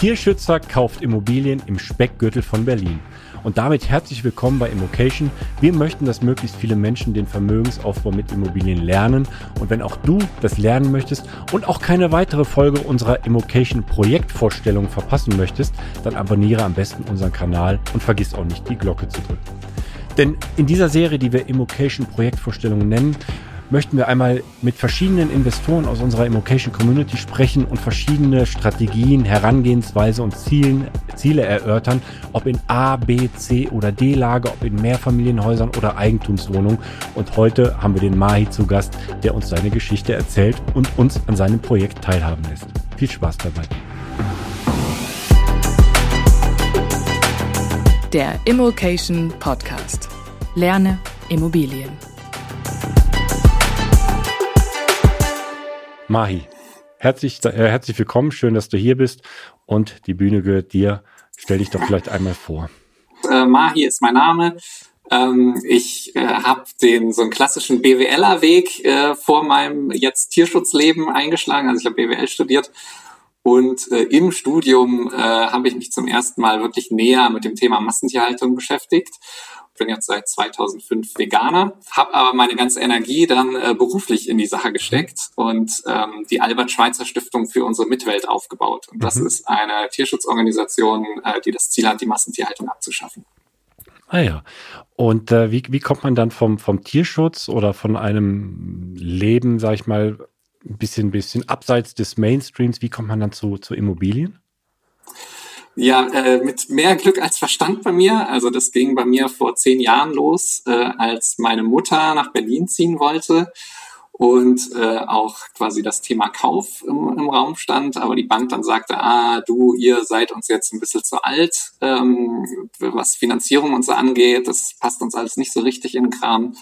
Tierschützer kauft Immobilien im Speckgürtel von Berlin. Und damit herzlich willkommen bei Immocation. Wir möchten, dass möglichst viele Menschen den Vermögensaufbau mit Immobilien lernen. Und wenn auch du das lernen möchtest und auch keine weitere Folge unserer Immocation Projektvorstellung verpassen möchtest, dann abonniere am besten unseren Kanal und vergiss auch nicht die Glocke zu drücken. Denn in dieser Serie, die wir Immocation Projektvorstellungen nennen, möchten wir einmal mit verschiedenen Investoren aus unserer Immocation Community sprechen und verschiedene Strategien, Herangehensweise und Zielen, Ziele erörtern, ob in A, B, C oder D Lage, ob in Mehrfamilienhäusern oder Eigentumswohnungen. Und heute haben wir den Mahi zu Gast, der uns seine Geschichte erzählt und uns an seinem Projekt teilhaben lässt. Viel Spaß dabei. Der Immocation Podcast. Lerne Immobilien. Mahi, herzlich, äh, herzlich willkommen, schön, dass du hier bist und die Bühne gehört dir. Stell dich doch vielleicht einmal vor. Äh, Mahi ist mein Name. Ähm, ich äh, habe den so einen klassischen BWLer-Weg äh, vor meinem jetzt Tierschutzleben eingeschlagen. Also ich habe BWL studiert und äh, im Studium äh, habe ich mich zum ersten Mal wirklich näher mit dem Thema Massentierhaltung beschäftigt bin jetzt seit 2005 Veganer, habe aber meine ganze Energie dann äh, beruflich in die Sache gesteckt und ähm, die Albert Schweitzer Stiftung für unsere Mitwelt aufgebaut. Und das mhm. ist eine Tierschutzorganisation, äh, die das Ziel hat, die Massentierhaltung abzuschaffen. Ah ja. Und äh, wie, wie kommt man dann vom, vom Tierschutz oder von einem Leben, sag ich mal, ein bisschen, bisschen abseits des Mainstreams, wie kommt man dann zu, zu Immobilien? Ja, äh, mit mehr Glück als Verstand bei mir. Also das ging bei mir vor zehn Jahren los, äh, als meine Mutter nach Berlin ziehen wollte und äh, auch quasi das Thema Kauf im, im Raum stand, aber die Bank dann sagte, ah, du, ihr seid uns jetzt ein bisschen zu alt, ähm, was Finanzierung und so angeht, das passt uns alles nicht so richtig in den Kram.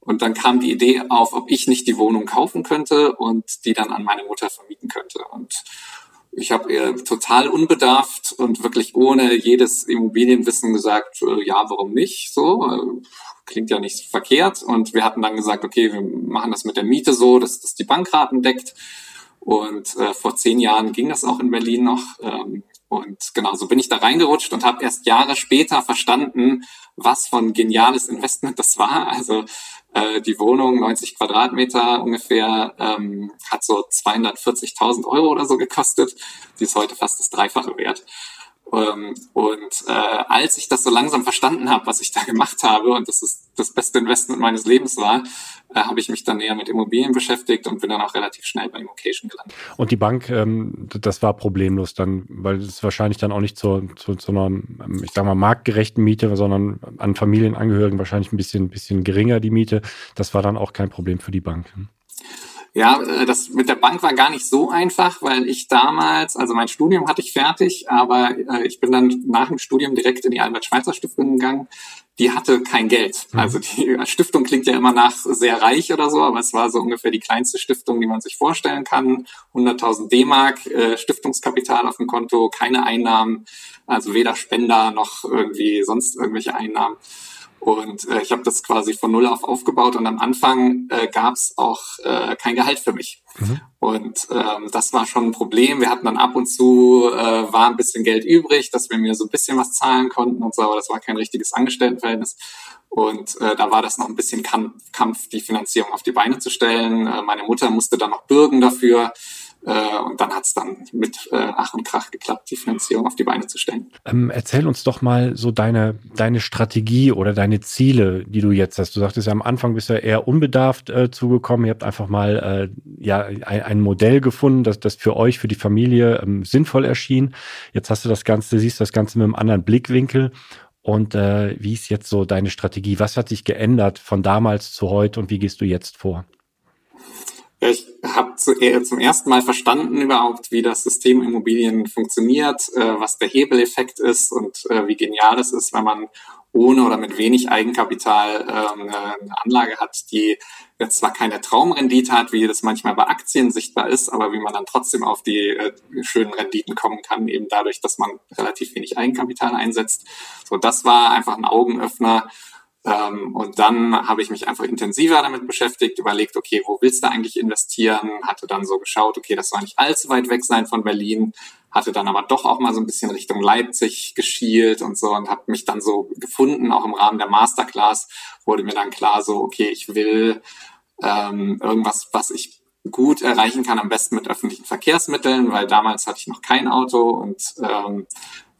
Und dann kam die Idee auf, ob ich nicht die Wohnung kaufen könnte und die dann an meine Mutter vermieten könnte. Und ich habe ihr total unbedarft und wirklich ohne jedes Immobilienwissen gesagt, äh, ja, warum nicht? So äh, klingt ja nicht verkehrt. Und wir hatten dann gesagt, okay, wir machen das mit der Miete so, dass das die Bankraten deckt. Und äh, vor zehn Jahren ging das auch in Berlin noch. Ähm, und genau so bin ich da reingerutscht und habe erst Jahre später verstanden, was von geniales Investment das war. Also äh, die Wohnung, 90 Quadratmeter ungefähr, ähm, hat so 240.000 Euro oder so gekostet. Die ist heute fast das Dreifache wert. Ähm, und äh, als ich das so langsam verstanden habe, was ich da gemacht habe und dass es das beste Investment meines Lebens war, äh, habe ich mich dann näher mit Immobilien beschäftigt und bin dann auch relativ schnell bei Immocation gelandet. Und die Bank, ähm, das war problemlos dann, weil es wahrscheinlich dann auch nicht zu, zu, zu einer, ich sag mal, marktgerechten Miete, sondern an Familienangehörigen wahrscheinlich ein bisschen, bisschen geringer die Miete. Das war dann auch kein Problem für die Bank. Ja, äh, das mit der Bank war gar nicht so einfach, weil ich damals, also mein Studium hatte ich fertig, aber äh, ich bin dann nach dem Studium direkt in die Albert-Schweitzer-Stiftung gegangen. Die hatte kein Geld. Mhm. Also die Stiftung klingt ja immer nach sehr reich oder so, aber es war so ungefähr die kleinste Stiftung, die man sich vorstellen kann. 100.000 D-Mark äh, Stiftungskapital auf dem Konto, keine Einnahmen, also weder Spender noch irgendwie sonst irgendwelche Einnahmen. Und äh, ich habe das quasi von null auf aufgebaut und am Anfang äh, gab es auch äh, kein Gehalt für mich. Mhm. Und ähm, das war schon ein Problem. Wir hatten dann ab und zu, äh, war ein bisschen Geld übrig, dass wir mir so ein bisschen was zahlen konnten und so, aber das war kein richtiges Angestelltenverhältnis. Und äh, da war das noch ein bisschen Kampf, die Finanzierung auf die Beine zu stellen. Äh, meine Mutter musste dann noch bürgen dafür. Äh, und dann hat es dann mit äh, Ach und Krach geklappt, die Finanzierung auf die Beine zu stellen. Ähm, erzähl uns doch mal so deine, deine Strategie oder deine Ziele, die du jetzt hast. Du sagtest ja am Anfang bist du ja eher unbedarft äh, zugekommen. Ihr habt einfach mal äh, ja ein, ein, Modell gefunden, das, das für euch, für die Familie ähm, sinnvoll erschien. Jetzt hast du das Ganze, siehst das Ganze mit einem anderen Blickwinkel. Und äh, wie ist jetzt so deine Strategie? Was hat sich geändert von damals zu heute und wie gehst du jetzt vor? Ich habe zu, zum ersten Mal verstanden überhaupt, wie das System Immobilien funktioniert, äh, was der Hebeleffekt ist und äh, wie genial es ist, wenn man ohne oder mit wenig Eigenkapital ähm, eine Anlage hat, die jetzt zwar keine Traumrendite hat, wie das manchmal bei Aktien sichtbar ist, aber wie man dann trotzdem auf die äh, schönen Renditen kommen kann, eben dadurch, dass man relativ wenig Eigenkapital einsetzt. So, das war einfach ein Augenöffner Ähm, und dann habe ich mich einfach intensiver damit beschäftigt, überlegt, okay, wo willst du eigentlich investieren? Hatte dann so geschaut, okay, das soll nicht allzu weit weg sein von Berlin, hatte dann aber doch auch mal so ein bisschen Richtung Leipzig geschielt und so und habe mich dann so gefunden, auch im Rahmen der Masterclass wurde mir dann klar so, okay, ich will ähm, irgendwas, was ich gut erreichen kann, am besten mit öffentlichen Verkehrsmitteln, weil damals hatte ich noch kein Auto und ähm,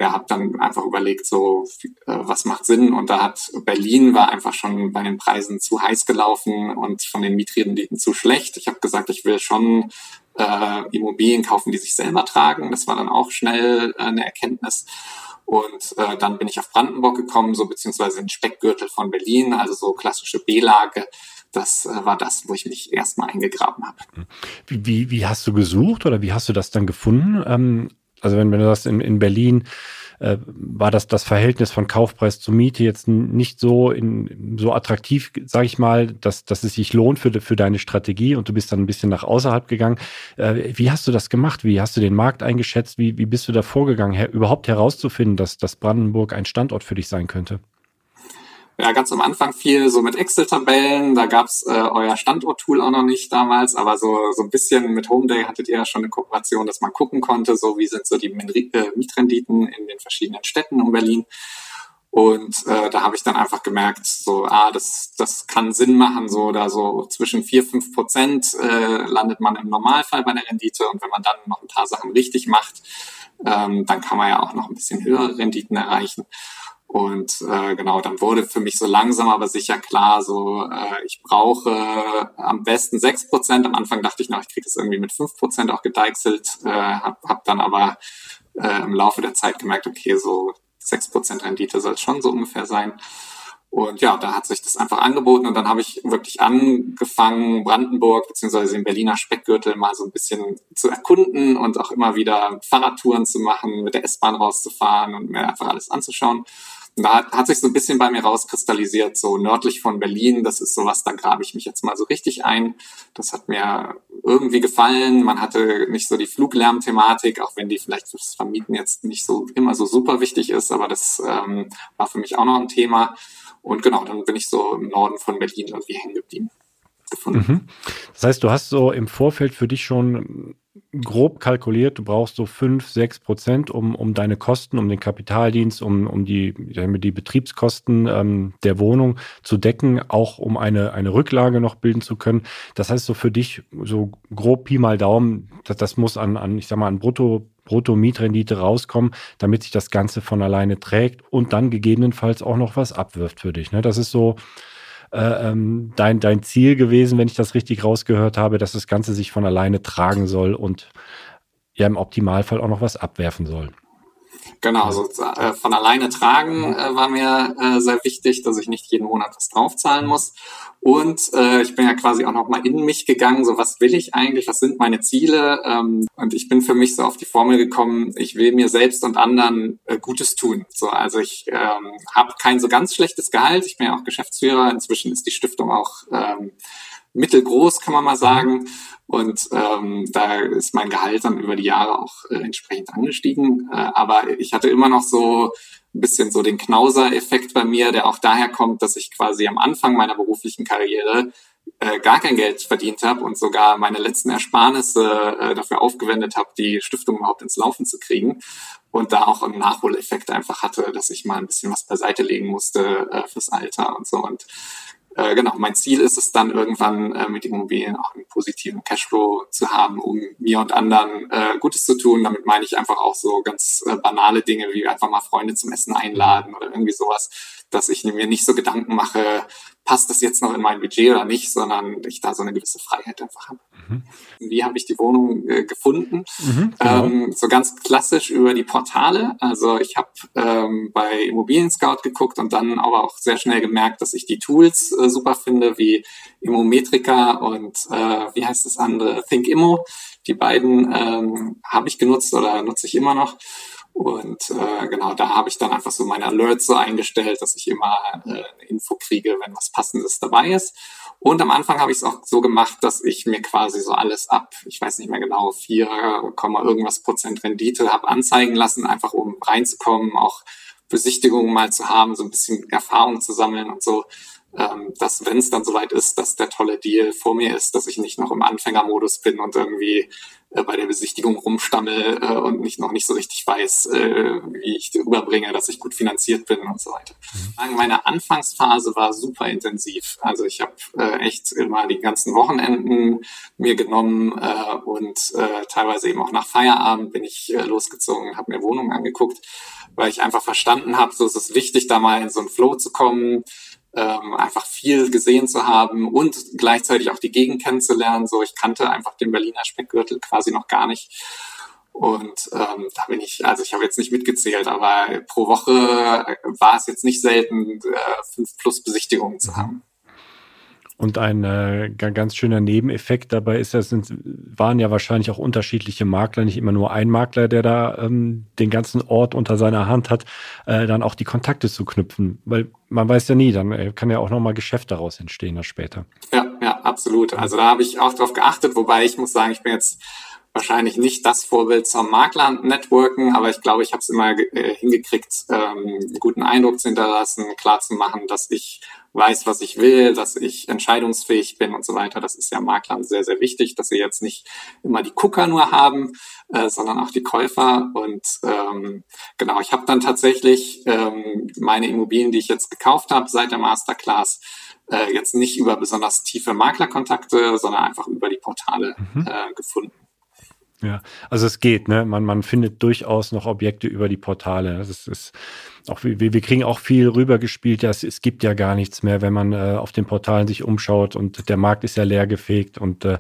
ja, habe dann einfach überlegt, so äh, was macht Sinn und da hat Berlin war einfach schon bei den Preisen zu heiß gelaufen und von den Mietrenditen zu schlecht. Ich habe gesagt, ich will schon äh, Immobilien kaufen, die sich selber tragen. Das war dann auch schnell äh, eine Erkenntnis. Und äh, dann bin ich auf Brandenburg gekommen, so beziehungsweise in Speckgürtel von Berlin, also so klassische B-Lage. Das äh, war das, wo ich mich erstmal eingegraben habe. Wie, wie, wie hast du gesucht oder wie hast du das dann gefunden? Ähm, also wenn, wenn du das in, in Berlin äh, war das das Verhältnis von Kaufpreis zu Miete jetzt nicht so in, so attraktiv, sage ich mal, dass, dass es sich lohnt für, für deine Strategie und du bist dann ein bisschen nach außerhalb gegangen. Äh, wie hast du das gemacht? Wie hast du den Markt eingeschätzt? Wie, wie bist du da vorgegangen, her, überhaupt herauszufinden, dass, dass Brandenburg ein Standort für dich sein könnte? Ja, ganz am Anfang viel so mit Excel-Tabellen. Da gab's äh, euer Standort-Tool auch noch nicht damals, aber so, so ein bisschen mit Homeday hattet ihr ja schon eine Kooperation, dass man gucken konnte, so wie sind so die äh, Mietrenditen in den verschiedenen Städten um Berlin. Und äh, da habe ich dann einfach gemerkt, so, ah, das, das kann Sinn machen, so da so zwischen vier fünf Prozent äh, landet man im Normalfall bei der Rendite. Und wenn man dann noch ein paar Sachen richtig macht, ähm, dann kann man ja auch noch ein bisschen höhere Renditen erreichen. Und äh, genau, dann wurde für mich so langsam aber sicher klar, so äh, ich brauche am besten sechs Prozent. Am Anfang dachte ich noch, ich kriege das irgendwie mit fünf Prozent auch gedeichselt, äh, habe hab dann aber äh, im Laufe der Zeit gemerkt, okay, so sechs Prozent Rendite soll es schon so ungefähr sein. Und ja, da hat sich das einfach angeboten und dann habe ich wirklich angefangen, Brandenburg beziehungsweise den Berliner Speckgürtel mal so ein bisschen zu erkunden und auch immer wieder Fahrradtouren zu machen, mit der S-Bahn rauszufahren und mir einfach alles anzuschauen da hat sich so ein bisschen bei mir rauskristallisiert, so nördlich von Berlin, das ist sowas, da grabe ich mich jetzt mal so richtig ein. Das hat mir irgendwie gefallen. Man hatte nicht so die Fluglärmthematik, auch wenn die vielleicht fürs Vermieten jetzt nicht so immer so super wichtig ist, aber das ähm, war für mich auch noch ein Thema. Und genau, dann bin ich so im Norden von Berlin irgendwie hängen geblieben. Mhm. Das heißt, du hast so im Vorfeld für dich schon grob kalkuliert, du brauchst so fünf, sechs Prozent, um, um deine Kosten, um den Kapitaldienst, um, um die, die Betriebskosten ähm, der Wohnung zu decken, auch um eine, eine Rücklage noch bilden zu können. Das heißt, so für dich, so grob Pi mal Daumen, das, das muss an, an, ich sag mal, an Brutto Brutto-Mietrendite rauskommen, damit sich das Ganze von alleine trägt und dann gegebenenfalls auch noch was abwirft für dich. Ne? Das ist so, äh, ähm, dein, dein Ziel gewesen, wenn ich das richtig rausgehört habe, dass das Ganze sich von alleine tragen soll und ja im Optimalfall auch noch was abwerfen soll. Genau, also äh, von alleine tragen äh, war mir äh, sehr wichtig, dass ich nicht jeden Monat was draufzahlen muss. Und äh, ich bin ja quasi auch noch mal in mich gegangen, so was will ich eigentlich, was sind meine Ziele? Ähm, und ich bin für mich so auf die Formel gekommen, ich will mir selbst und anderen äh, Gutes tun. So, also ich ähm, habe kein so ganz schlechtes Gehalt, ich bin ja auch Geschäftsführer, inzwischen ist die Stiftung auch ähm, mittelgroß, kann man mal sagen. Und ähm, da ist mein Gehalt dann über die Jahre auch äh, entsprechend angestiegen. Äh, aber ich hatte immer noch so ein bisschen so den Knauser-Effekt bei mir, der auch daher kommt, dass ich quasi am Anfang meiner beruflichen Karriere äh, gar kein Geld verdient habe und sogar meine letzten Ersparnisse äh, dafür aufgewendet habe, die Stiftung überhaupt ins Laufen zu kriegen. Und da auch einen Nachholeffekt einfach hatte, dass ich mal ein bisschen was beiseite legen musste äh, fürs Alter und so. Und äh, genau, mein Ziel ist es dann irgendwann äh, mit Immobilien auch einen positiven Cashflow zu haben, um mir und anderen äh, Gutes zu tun. Damit meine ich einfach auch so ganz äh, banale Dinge wie einfach mal Freunde zum Essen einladen oder irgendwie sowas, dass ich mir nicht so Gedanken mache, passt das jetzt noch in mein Budget oder nicht, sondern ich da so eine gewisse Freiheit einfach habe. Mhm. Wie habe ich die Wohnung äh, gefunden? Mhm, genau. ähm, so ganz klassisch über die Portale. Also ich habe ähm, bei Immobilien Scout geguckt und dann aber auch sehr schnell gemerkt, dass ich die Tools äh, super finde, wie Immometrica und äh, wie heißt das andere, ThinkImmo. Die beiden ähm, habe ich genutzt oder nutze ich immer noch. Und äh, genau, da habe ich dann einfach so meine Alerts so eingestellt, dass ich immer äh, eine Info kriege, wenn was Passendes dabei ist. Und am Anfang habe ich es auch so gemacht, dass ich mir quasi so alles ab, ich weiß nicht mehr genau, 4, irgendwas Prozent Rendite habe anzeigen lassen, einfach um reinzukommen, auch Besichtigungen mal zu haben, so ein bisschen Erfahrung zu sammeln und so, ähm, dass wenn es dann soweit ist, dass der tolle Deal vor mir ist, dass ich nicht noch im Anfängermodus bin und irgendwie äh, bei der Besichtigung rumstammel äh, und nicht noch nicht so richtig weiß, äh, wie ich rüberbringe, dass ich gut finanziert bin und so weiter. Mhm. Meine Anfangsphase war super intensiv. Also ich habe äh, echt immer die ganzen Wochenenden mir genommen äh, und äh, teilweise eben auch nach Feierabend bin ich äh, losgezogen, habe mir Wohnungen angeguckt, weil ich einfach verstanden habe, so ist es wichtig, da mal in so einen Flow zu kommen ähm, einfach viel gesehen zu haben und gleichzeitig auch die Gegend kennenzulernen. So, ich kannte einfach den Berliner Speckgürtel quasi noch gar nicht. Und ähm, da bin ich, also ich habe jetzt nicht mitgezählt, aber pro Woche war es jetzt nicht selten, äh, fünf plus Besichtigungen zu haben. Und ein äh, ganz schöner Nebeneffekt dabei ist, das sind, waren ja wahrscheinlich auch unterschiedliche Makler, nicht immer nur ein Makler, der da ähm, den ganzen Ort unter seiner Hand hat, äh, dann auch die Kontakte zu knüpfen. Weil man weiß ja nie, dann äh, kann ja auch nochmal Geschäft daraus entstehen, das später. Ja, ja, absolut. Also da habe ich auch drauf geachtet, wobei ich muss sagen, ich bin jetzt wahrscheinlich nicht das Vorbild zum Makler-Networken, aber ich glaube, ich habe es immer äh, hingekriegt, ähm, einen guten Eindruck zu hinterlassen, klar zu machen, dass ich weiß, was ich will, dass ich entscheidungsfähig bin und so weiter. Das ist ja Maklern sehr, sehr wichtig, dass sie jetzt nicht immer die Gucker nur haben, äh, sondern auch die Käufer. Und ähm, genau, ich habe dann tatsächlich ähm, meine Immobilien, die ich jetzt gekauft habe seit der Masterclass, äh, jetzt nicht über besonders tiefe Maklerkontakte, sondern einfach über die Portale mhm. äh, gefunden. Ja, also es geht, ne? Man, man findet durchaus noch Objekte über die Portale. Das ist, auch, wir, wir kriegen auch viel rübergespielt, ja, es, es gibt ja gar nichts mehr, wenn man äh, auf den Portalen sich umschaut und der Markt ist ja leer gefegt und äh,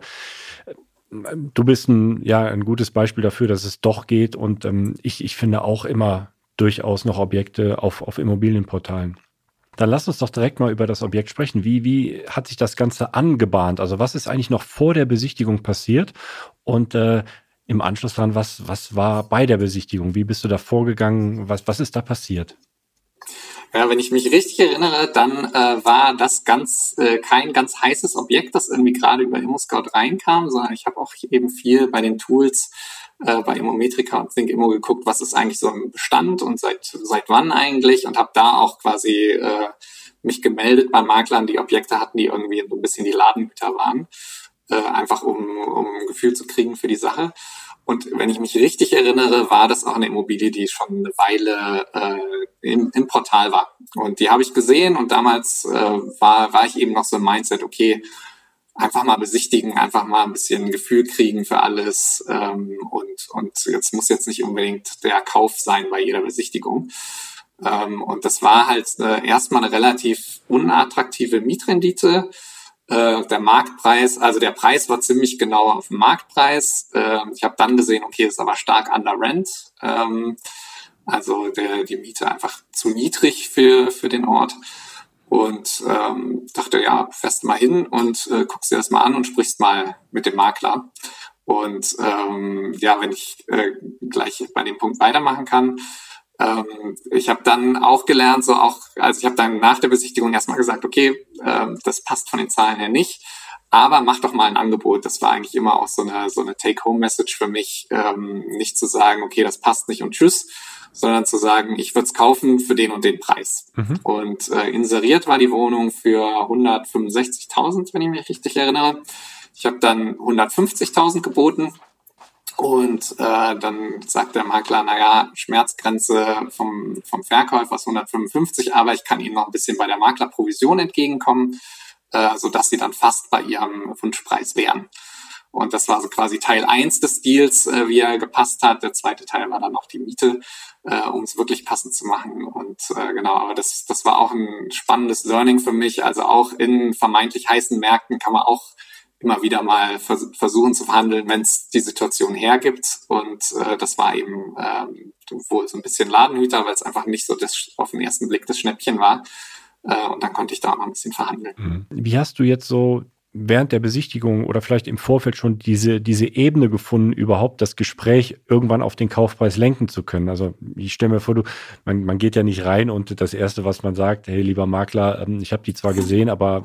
du bist ein, ja, ein gutes Beispiel dafür, dass es doch geht und ähm, ich, ich finde auch immer durchaus noch Objekte auf, auf Immobilienportalen. Dann lass uns doch direkt mal über das Objekt sprechen. Wie, wie hat sich das Ganze angebahnt? Also was ist eigentlich noch vor der Besichtigung passiert? Und äh, im Anschluss dran, was, was war bei der Besichtigung? Wie bist du da vorgegangen? Was, was ist da passiert? Ja, wenn ich mich richtig erinnere, dann äh, war das ganz äh, kein ganz heißes Objekt, das irgendwie gerade über ImmoScout reinkam, sondern ich habe auch eben viel bei den Tools äh, bei Immometrica und ThinkImmo geguckt, was ist eigentlich so im Bestand und seit seit wann eigentlich und habe da auch quasi äh, mich gemeldet bei Maklern, die Objekte hatten, die irgendwie so ein bisschen die Ladenhüter waren äh, einfach um, um ein Gefühl zu kriegen für die Sache. Und wenn ich mich richtig erinnere, war das auch eine Immobilie, die schon eine Weile äh, im, im Portal war. Und die habe ich gesehen und damals äh, war, war ich eben noch so im Mindset, okay, einfach mal besichtigen, einfach mal ein bisschen Gefühl kriegen für alles. Ähm, und, und jetzt muss jetzt nicht unbedingt der Kauf sein bei jeder Besichtigung. Ähm, und das war halt äh, erstmal eine relativ unattraktive Mietrendite äh, der Marktpreis, also der Preis war ziemlich genau auf dem Marktpreis. Äh, ich habe dann gesehen, okay, ist aber stark under Rent. Ähm, also der, die Miete einfach zu niedrig für, für den Ort. Und ähm, dachte, ja, fährst mal hin und äh, guckst dir das mal an und sprichst mal mit dem Makler. Und ähm, ja, wenn ich äh, gleich bei dem Punkt weitermachen kann, ähm, ich habe dann auch gelernt, so auch, also ich habe dann nach der Besichtigung erstmal gesagt, okay, ähm, das passt von den Zahlen her nicht, aber mach doch mal ein Angebot. Das war eigentlich immer auch so eine, so eine Take-Home-Message für mich, ähm, nicht zu sagen, okay, das passt nicht und tschüss, sondern zu sagen, ich würde es kaufen für den und den Preis. Mhm. Und äh, inseriert war die Wohnung für 165.000, wenn ich mich richtig erinnere. Ich habe dann 150.000 geboten und äh, dann sagt der Makler, naja, Schmerzgrenze vom, vom Verkäufer ist 155, aber ich kann Ihnen noch ein bisschen bei der Maklerprovision entgegenkommen, äh, sodass Sie dann fast bei Ihrem Wunschpreis wären. Und das war so quasi Teil eins des Deals, äh, wie er gepasst hat. Der zweite Teil war dann noch die Miete, äh, um es wirklich passend zu machen. Und äh, genau, aber das, das war auch ein spannendes Learning für mich. Also auch in vermeintlich heißen Märkten kann man auch immer wieder mal vers versuchen zu verhandeln, wenn es die Situation hergibt. Und äh, das war eben ähm, wohl so ein bisschen Ladenhüter, weil es einfach nicht so das, auf den ersten Blick das Schnäppchen war. Äh, und dann konnte ich da auch mal ein bisschen verhandeln. Mhm. Wie hast du jetzt so während der Besichtigung oder vielleicht im Vorfeld schon diese, diese Ebene gefunden, überhaupt das Gespräch irgendwann auf den Kaufpreis lenken zu können? Also ich stelle mir vor, du, man, man geht ja nicht rein und das Erste, was man sagt, hey lieber Makler, ähm, ich habe die zwar gesehen, aber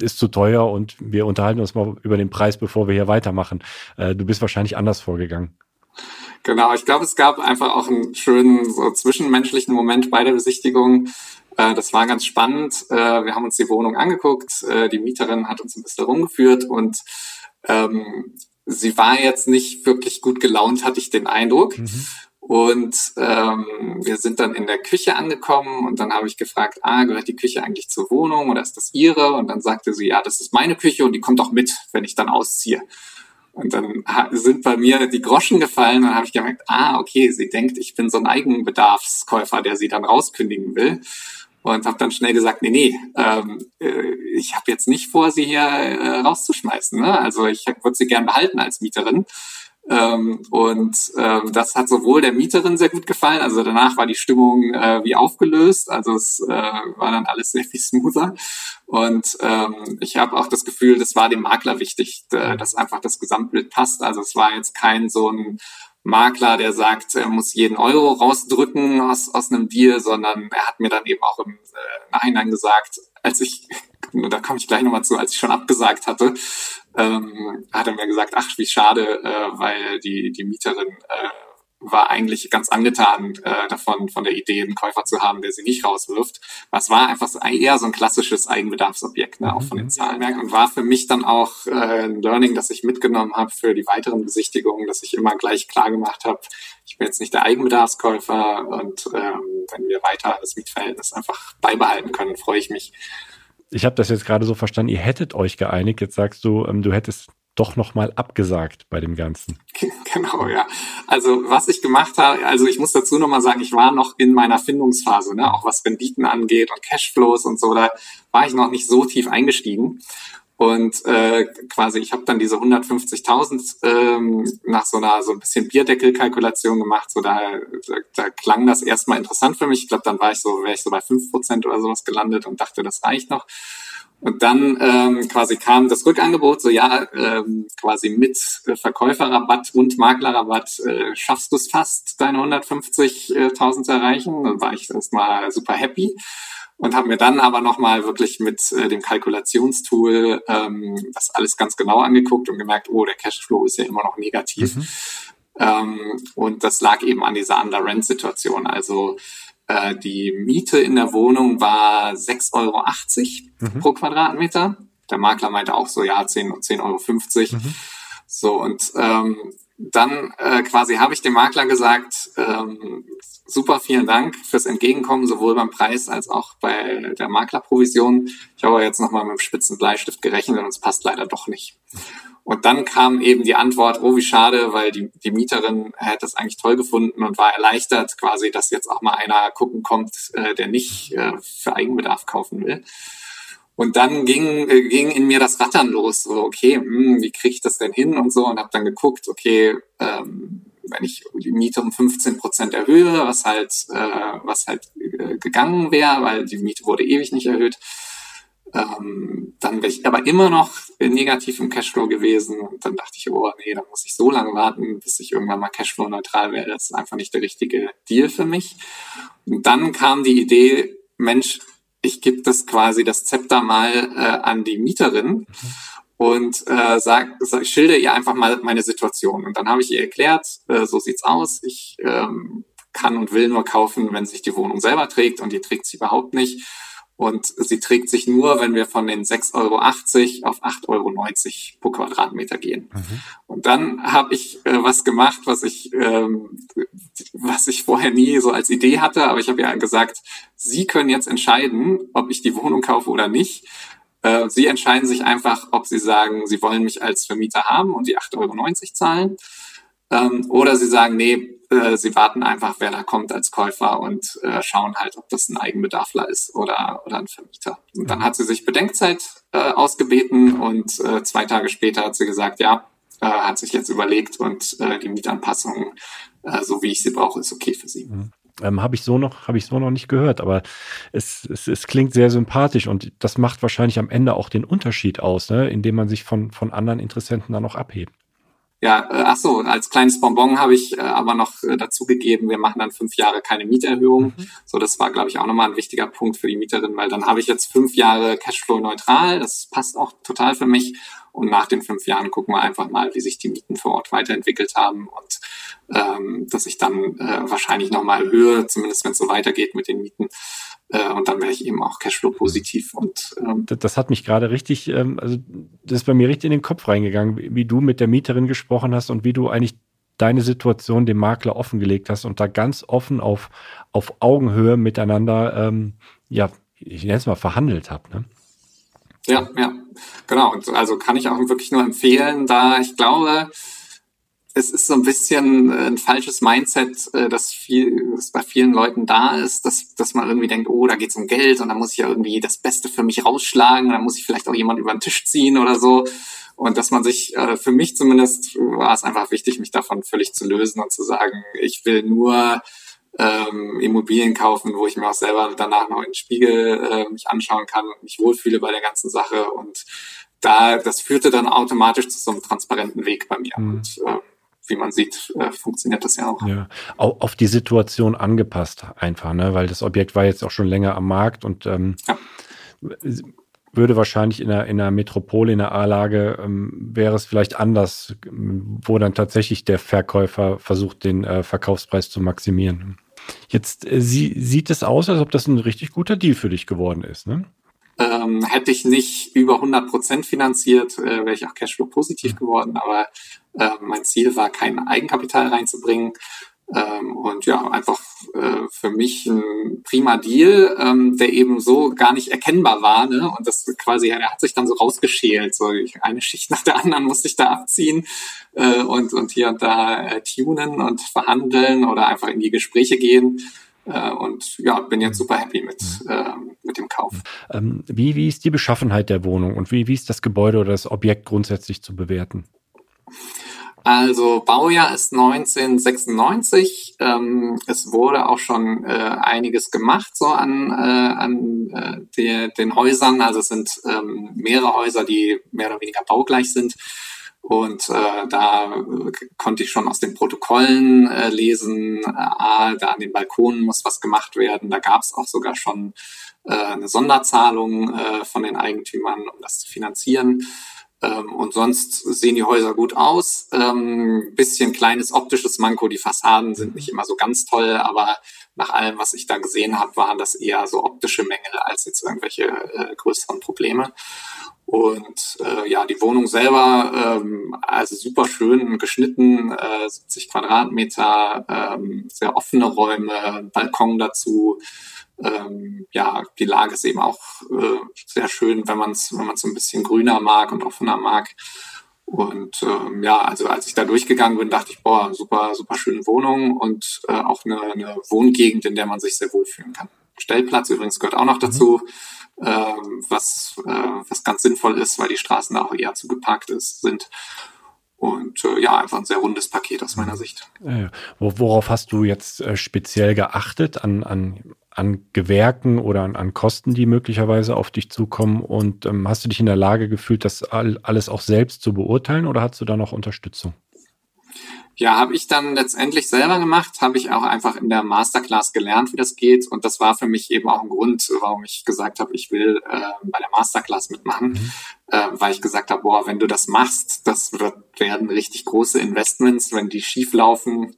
ist zu teuer und wir unterhalten uns mal über den Preis, bevor wir hier weitermachen. Äh, du bist wahrscheinlich anders vorgegangen. Genau, ich glaube, es gab einfach auch einen schönen so zwischenmenschlichen Moment bei der Besichtigung. Äh, das war ganz spannend. Äh, wir haben uns die Wohnung angeguckt. Äh, die Mieterin hat uns ein bisschen rumgeführt und ähm, sie war jetzt nicht wirklich gut gelaunt, hatte ich den Eindruck. Mhm. Und ähm, wir sind dann in der Küche angekommen und dann habe ich gefragt, ah, gehört die Küche eigentlich zur Wohnung oder ist das ihre? Und dann sagte sie, ja, das ist meine Küche und die kommt auch mit, wenn ich dann ausziehe. Und dann sind bei mir die Groschen gefallen und habe ich gemerkt, ah, okay, sie denkt, ich bin so ein Eigenbedarfskäufer, der sie dann rauskündigen will und habe dann schnell gesagt, nee, nee, ähm, äh, ich habe jetzt nicht vor, sie hier äh, rauszuschmeißen. Ne? Also ich würde sie gern behalten als Mieterin. Ähm, und ähm, das hat sowohl der Mieterin sehr gut gefallen, also danach war die Stimmung äh, wie aufgelöst, also es äh, war dann alles sehr viel smoother. Und ähm, ich habe auch das Gefühl, das war dem Makler wichtig, äh, dass einfach das Gesamtbild passt. Also es war jetzt kein so ein Makler, der sagt, er muss jeden Euro rausdrücken aus, aus einem Deal, sondern er hat mir dann eben auch im äh, Nachhinein gesagt, als ich, da komme ich gleich nochmal zu, als ich schon abgesagt hatte, ähm, hat er mir gesagt, ach, wie schade, äh, weil die, die Mieterin äh, war eigentlich ganz angetan äh, davon, von der Idee, einen Käufer zu haben, der sie nicht rauswirft. Was war einfach eher so ein klassisches Eigenbedarfsobjekt, ne, auch von den mhm. Zahlenwerken. Und war für mich dann auch äh, ein Learning, das ich mitgenommen habe für die weiteren Besichtigungen, dass ich immer gleich klar gemacht habe, ich bin jetzt nicht der Eigenbedarfskäufer und ähm, wenn wir weiter das Mietverhältnis einfach beibehalten können, freue ich mich. Ich habe das jetzt gerade so verstanden, ihr hättet euch geeinigt. Jetzt sagst du, ähm, du hättest doch nochmal abgesagt bei dem Ganzen. Genau, ja. Also was ich gemacht habe, also ich muss dazu nochmal sagen, ich war noch in meiner Findungsphase, ne? auch was Renditen angeht und Cashflows und so, da war ich noch nicht so tief eingestiegen. Und äh, quasi, ich habe dann diese 150.000 ähm, nach so einer so ein bisschen Bierdeckelkalkulation gemacht. So da, da, da klang das erstmal interessant für mich. Ich glaube, dann war ich so, wäre ich so bei 5% oder sowas gelandet und dachte, das reicht noch. Und dann ähm, quasi kam das Rückangebot, so ja, ähm, quasi mit äh, Verkäuferrabatt und Maklerrabatt äh, schaffst du es fast, deine 150.000 zu erreichen. Dann war ich erstmal super happy und habe mir dann aber nochmal wirklich mit äh, dem Kalkulationstool ähm, das alles ganz genau angeguckt und gemerkt, oh, der Cashflow ist ja immer noch negativ. Mhm. Ähm, und das lag eben an dieser Under-Rent-Situation. Also äh, die Miete in der Wohnung war 6,80 Euro mhm. pro Quadratmeter. Der Makler meinte auch so, ja, 10, 10,50 Euro. Mhm. So, und ähm, dann äh, quasi habe ich dem Makler gesagt, ähm, super, vielen Dank fürs Entgegenkommen, sowohl beim Preis als auch bei der Maklerprovision. Ich habe jetzt nochmal mit dem spitzen Bleistift gerechnet und es passt leider doch nicht. Und dann kam eben die Antwort, oh, wie schade, weil die, die Mieterin hätte es eigentlich toll gefunden und war erleichtert quasi, dass jetzt auch mal einer gucken kommt, äh, der nicht äh, für Eigenbedarf kaufen will. Und dann ging, äh, ging in mir das Rattern los. So, okay, hm, wie kriege ich das denn hin und so und habe dann geguckt, okay, ähm, wenn ich die Miete um 15 Prozent erhöhe, was halt, äh, was halt äh, gegangen wäre, weil die Miete wurde ewig nicht erhöht, ähm, dann wäre ich aber immer noch negativ im Cashflow gewesen und dann dachte ich, oh nee, dann muss ich so lange warten, bis ich irgendwann mal Cashflow-neutral werde. Das ist einfach nicht der richtige Deal für mich. Und dann kam die Idee, Mensch, ich gebe das quasi das Zepter mal äh, an die Mieterin und äh, sag, sag, schilder ihr einfach mal meine Situation. Und dann habe ich ihr erklärt, äh, so sieht's aus. Ich ähm, kann und will nur kaufen, wenn sich die Wohnung selber trägt und die trägt sie überhaupt nicht. Und sie trägt sich nur, wenn wir von den 6,80 Euro auf 8,90 Euro pro Quadratmeter gehen. Mhm. Und dann habe ich äh, was gemacht, was ich, ähm, was ich vorher nie so als Idee hatte. Aber ich habe ja gesagt, Sie können jetzt entscheiden, ob ich die Wohnung kaufe oder nicht. Äh, Sie entscheiden sich einfach, ob Sie sagen, Sie wollen mich als Vermieter haben und die 8,90 Euro zahlen. Ähm, oder Sie sagen, nee, äh, sie warten einfach, wer da kommt als Käufer und äh, schauen halt, ob das ein Eigenbedarfler ist oder, oder ein Vermieter. Und dann hat sie sich Bedenkzeit äh, ausgebeten und äh, zwei Tage später hat sie gesagt, ja, äh, hat sich jetzt überlegt und äh, die Mietanpassung, äh, so wie ich sie brauche, ist okay für sie. Mhm. Ähm, habe ich so noch, habe ich so noch nicht gehört, aber es, es, es klingt sehr sympathisch und das macht wahrscheinlich am Ende auch den Unterschied aus, ne, indem man sich von, von anderen Interessenten dann noch abhebt. Ja, äh, ach so, als kleines Bonbon habe ich äh, aber noch äh, dazu gegeben, wir machen dann fünf Jahre keine Mieterhöhung. Mhm. So, das war, glaube ich, auch nochmal ein wichtiger Punkt für die Mieterin, weil dann habe ich jetzt fünf Jahre Cashflow neutral. Das passt auch total für mich. Und nach den fünf Jahren gucken wir einfach mal, wie sich die Mieten vor Ort weiterentwickelt haben und ähm, dass ich dann äh, wahrscheinlich nochmal erhöhe, zumindest wenn es so weitergeht mit den Mieten. Äh, und dann wäre ich eben auch Cashflow positiv. Und ähm, das, das, hat mich gerade richtig, ähm, also das ist bei mir richtig in den Kopf reingegangen, wie, wie du mit der Mieterin gesprochen hast und wie du eigentlich deine Situation dem Makler offengelegt hast und da ganz offen auf, auf Augenhöhe miteinander, ähm, ja, ich nenne es mal verhandelt habt. Ne? Ja, ja, genau. Und also kann ich auch wirklich nur empfehlen, da ich glaube, es ist so ein bisschen äh, ein falsches Mindset, äh, das, viel, das bei vielen Leuten da ist, dass, dass man irgendwie denkt, oh, da geht's um Geld und da muss ich ja irgendwie das Beste für mich rausschlagen, da muss ich vielleicht auch jemand über den Tisch ziehen oder so. Und dass man sich, äh, für mich zumindest, war es einfach wichtig, mich davon völlig zu lösen und zu sagen, ich will nur ähm, Immobilien kaufen, wo ich mir auch selber danach noch in den Spiegel äh, mich anschauen kann und mich wohlfühle bei der ganzen Sache. Und da, das führte dann automatisch zu so einem transparenten Weg bei mir. Mhm. Und äh, wie man sieht, äh, funktioniert das ja auch. Ja, auf die Situation angepasst einfach, ne? weil das Objekt war jetzt auch schon länger am Markt und ähm, ja. würde wahrscheinlich in einer, in einer Metropole, in einer A-Lage, ähm, wäre es vielleicht anders, wo dann tatsächlich der Verkäufer versucht, den äh, Verkaufspreis zu maximieren. Jetzt äh, sie, sieht es aus, als ob das ein richtig guter Deal für dich geworden ist, ne? Ähm, hätte ich nicht über 100 Prozent finanziert, äh, wäre ich auch Cashflow positiv geworden. Aber äh, mein Ziel war, kein Eigenkapital reinzubringen. Ähm, und ja, einfach äh, für mich ein prima Deal, ähm, der eben so gar nicht erkennbar war. Ne? Und das quasi, er hat sich dann so rausgeschält. So eine Schicht nach der anderen musste ich da abziehen äh, und, und hier und da äh, tunen und verhandeln oder einfach in die Gespräche gehen. Äh, und ja, bin jetzt super happy mit, äh, mit dem Kauf. Ähm, wie, wie ist die Beschaffenheit der Wohnung und wie, wie ist das Gebäude oder das Objekt grundsätzlich zu bewerten? Also Baujahr ist 1996. Ähm, es wurde auch schon äh, einiges gemacht so an, äh, an äh, der, den Häusern. Also es sind ähm, mehrere Häuser, die mehr oder weniger baugleich sind. Und äh, da konnte ich schon aus den Protokollen äh, lesen, äh, ah, da an den Balkonen muss was gemacht werden. Da gab es auch sogar schon äh, eine Sonderzahlung äh, von den Eigentümern, um das zu finanzieren. Ähm, und sonst sehen die Häuser gut aus. Ähm, bisschen kleines optisches Manko. Die Fassaden sind nicht immer so ganz toll, aber nach allem, was ich da gesehen habe, waren das eher so optische Mängel als jetzt irgendwelche äh, größeren Probleme. Und äh, ja, die Wohnung selber, ähm, also super schön geschnitten, äh, 70 Quadratmeter, ähm, sehr offene Räume, Balkon dazu. Ähm, ja, die Lage ist eben auch äh, sehr schön, wenn man es wenn man so ein bisschen grüner mag und offener mag. Und ähm, ja, also als ich da durchgegangen bin, dachte ich, boah, super, super schöne Wohnung und äh, auch eine, eine Wohngegend, in der man sich sehr wohl fühlen kann. Stellplatz übrigens gehört auch noch dazu. Mhm was, äh, was ganz sinnvoll ist, weil die Straßen da auch eher zugeparkt ist, sind. Und äh, ja, einfach ein sehr rundes Paket aus meiner Sicht. Worauf hast du jetzt äh, speziell geachtet an, an, an Gewerken oder an, an Kosten, die möglicherweise auf dich zukommen? Und ähm, hast du dich in der Lage gefühlt, das alles auch selbst zu beurteilen oder hast du da noch Unterstützung? Ja, habe ich dann letztendlich selber gemacht, habe ich auch einfach in der Masterclass gelernt, wie das geht. Und das war für mich eben auch ein Grund, warum ich gesagt habe, ich will äh, bei der Masterclass mitmachen, mhm. äh, weil ich gesagt habe, boah, wenn du das machst, das wird, werden richtig große Investments, wenn die schief laufen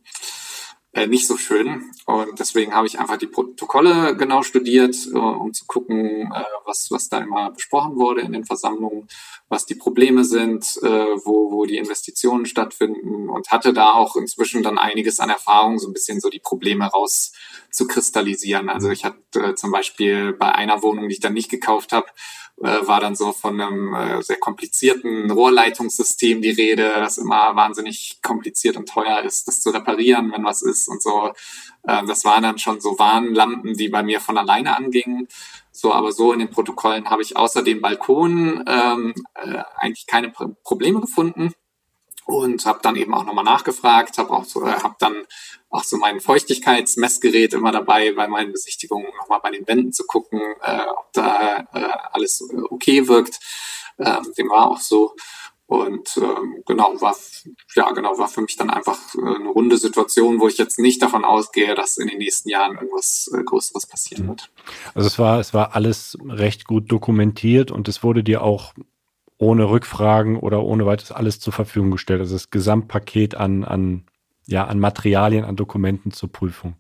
äh, nicht so schön. Und deswegen habe ich einfach die Protokolle genau studiert, äh, um zu gucken, äh, was, was da immer besprochen wurde in den Versammlungen, was die Probleme sind, äh, wo, wo die Investitionen stattfinden und hatte da auch inzwischen dann einiges an Erfahrung, so ein bisschen so die Probleme raus zu kristallisieren. Also ich hatte äh, zum Beispiel bei einer Wohnung, die ich dann nicht gekauft habe, äh, war dann so von einem äh, sehr komplizierten Rohrleitungssystem die Rede, das immer wahnsinnig kompliziert und teuer ist, das zu reparieren, wenn was ist und so. Äh, das waren dann schon so Warnlampen, die bei mir von alleine angingen. So, aber so in den Protokollen habe ich außer dem Balkon ähm, äh, eigentlich keine Probleme gefunden und habe dann eben auch nochmal nachgefragt, habe auch so, äh, habe dann auch so mein Feuchtigkeitsmessgerät immer dabei bei meinen Besichtigungen nochmal bei den Wänden zu gucken, äh, ob da äh, alles äh, okay wirkt. Ähm, dem war auch so. Und ähm, genau, war ja genau, war für mich dann einfach äh, eine runde Situation, wo ich jetzt nicht davon ausgehe, dass in den nächsten Jahren irgendwas äh, Größeres passieren wird. Also es war, es war alles recht gut dokumentiert und es wurde dir auch ohne Rückfragen oder ohne weiteres alles zur Verfügung gestellt. Also das Gesamtpaket an, an, ja, an Materialien, an Dokumenten zur Prüfung.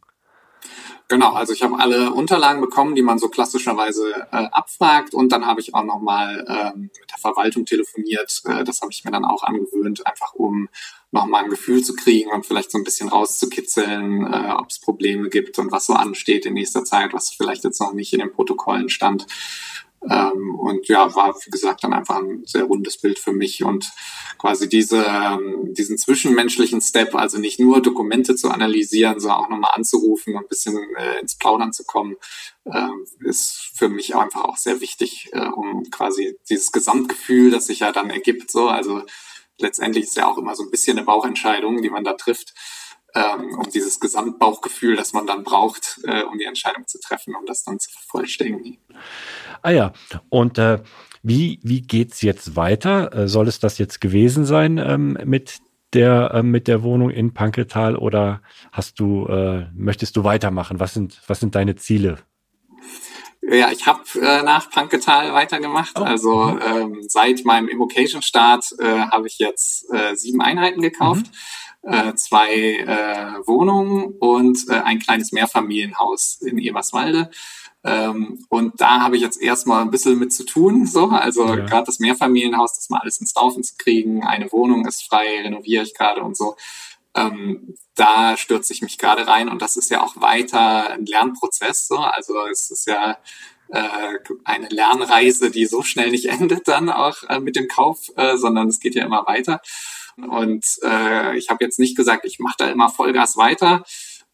Genau, also ich habe alle Unterlagen bekommen, die man so klassischerweise äh, abfragt und dann habe ich auch nochmal ähm, mit der Verwaltung telefoniert. Äh, das habe ich mir dann auch angewöhnt, einfach um nochmal ein Gefühl zu kriegen und vielleicht so ein bisschen rauszukitzeln, äh, ob es Probleme gibt und was so ansteht in nächster Zeit, was vielleicht jetzt noch nicht in den Protokollen stand. Ähm, und ja, war, wie gesagt, dann einfach ein sehr rundes Bild für mich und quasi diese, ähm, diesen zwischenmenschlichen Step, also nicht nur Dokumente zu analysieren, sondern auch nochmal anzurufen und ein bisschen äh, ins Plaudern zu kommen, äh, ist für mich einfach auch sehr wichtig, äh, um quasi dieses Gesamtgefühl, das sich ja dann ergibt, so, also letztendlich ist ja auch immer so ein bisschen eine Bauchentscheidung, die man da trifft, ähm, um dieses Gesamtbauchgefühl, das man dann braucht, äh, um die Entscheidung zu treffen, um das dann zu vervollständigen. Ah ja, und äh, wie, wie geht's jetzt weiter? Äh, soll es das jetzt gewesen sein ähm, mit der äh, mit der Wohnung in Pankeltal oder hast du äh, möchtest du weitermachen? Was sind was sind deine Ziele? Ja, ich habe äh, nach Panketal weitergemacht. Oh. Also mhm. ähm, seit meinem Immocation-Start äh, habe ich jetzt äh, sieben Einheiten gekauft, mhm. Äh, zwei äh, Wohnungen und äh, ein kleines Mehrfamilienhaus in Eberswalde. Ähm, und da habe ich jetzt erstmal ein bisschen mit zu tun. So, also ja. gerade das Mehrfamilienhaus, das mal alles ins Laufen zu kriegen, eine Wohnung ist frei, renoviere ich gerade und so. Ähm, da stürze ich mich gerade rein und das ist ja auch weiter ein Lernprozess. So. Also es ist ja äh, eine Lernreise, die so schnell nicht endet dann auch äh, mit dem Kauf, äh, sondern es geht ja immer weiter. Und äh, ich habe jetzt nicht gesagt, ich mache da immer Vollgas weiter,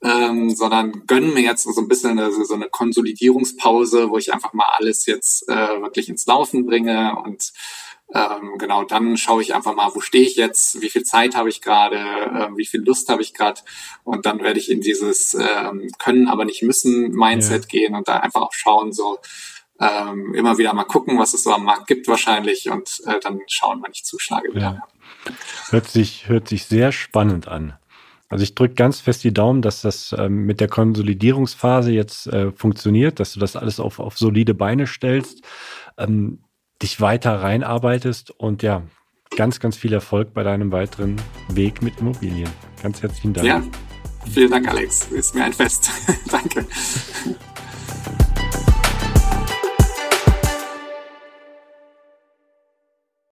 ähm, sondern gönnen mir jetzt so ein bisschen eine, so eine Konsolidierungspause, wo ich einfach mal alles jetzt äh, wirklich ins Laufen bringe. Und ähm, genau, dann schaue ich einfach mal, wo stehe ich jetzt, wie viel Zeit habe ich gerade, äh, wie viel Lust habe ich gerade und dann werde ich in dieses ähm, Können, aber nicht müssen Mindset ja. gehen und da einfach auch schauen, so ähm, immer wieder mal gucken, was es so am Markt gibt wahrscheinlich und äh, dann schauen, wann ich zuschlage wieder. Ja. Hört sich, hört sich sehr spannend an. Also ich drücke ganz fest die Daumen, dass das ähm, mit der Konsolidierungsphase jetzt äh, funktioniert, dass du das alles auf, auf solide Beine stellst, ähm, dich weiter reinarbeitest und ja, ganz, ganz viel Erfolg bei deinem weiteren Weg mit Immobilien. Ganz herzlichen Dank. Ja, vielen Dank, Alex. Ist mir ein Fest. Danke.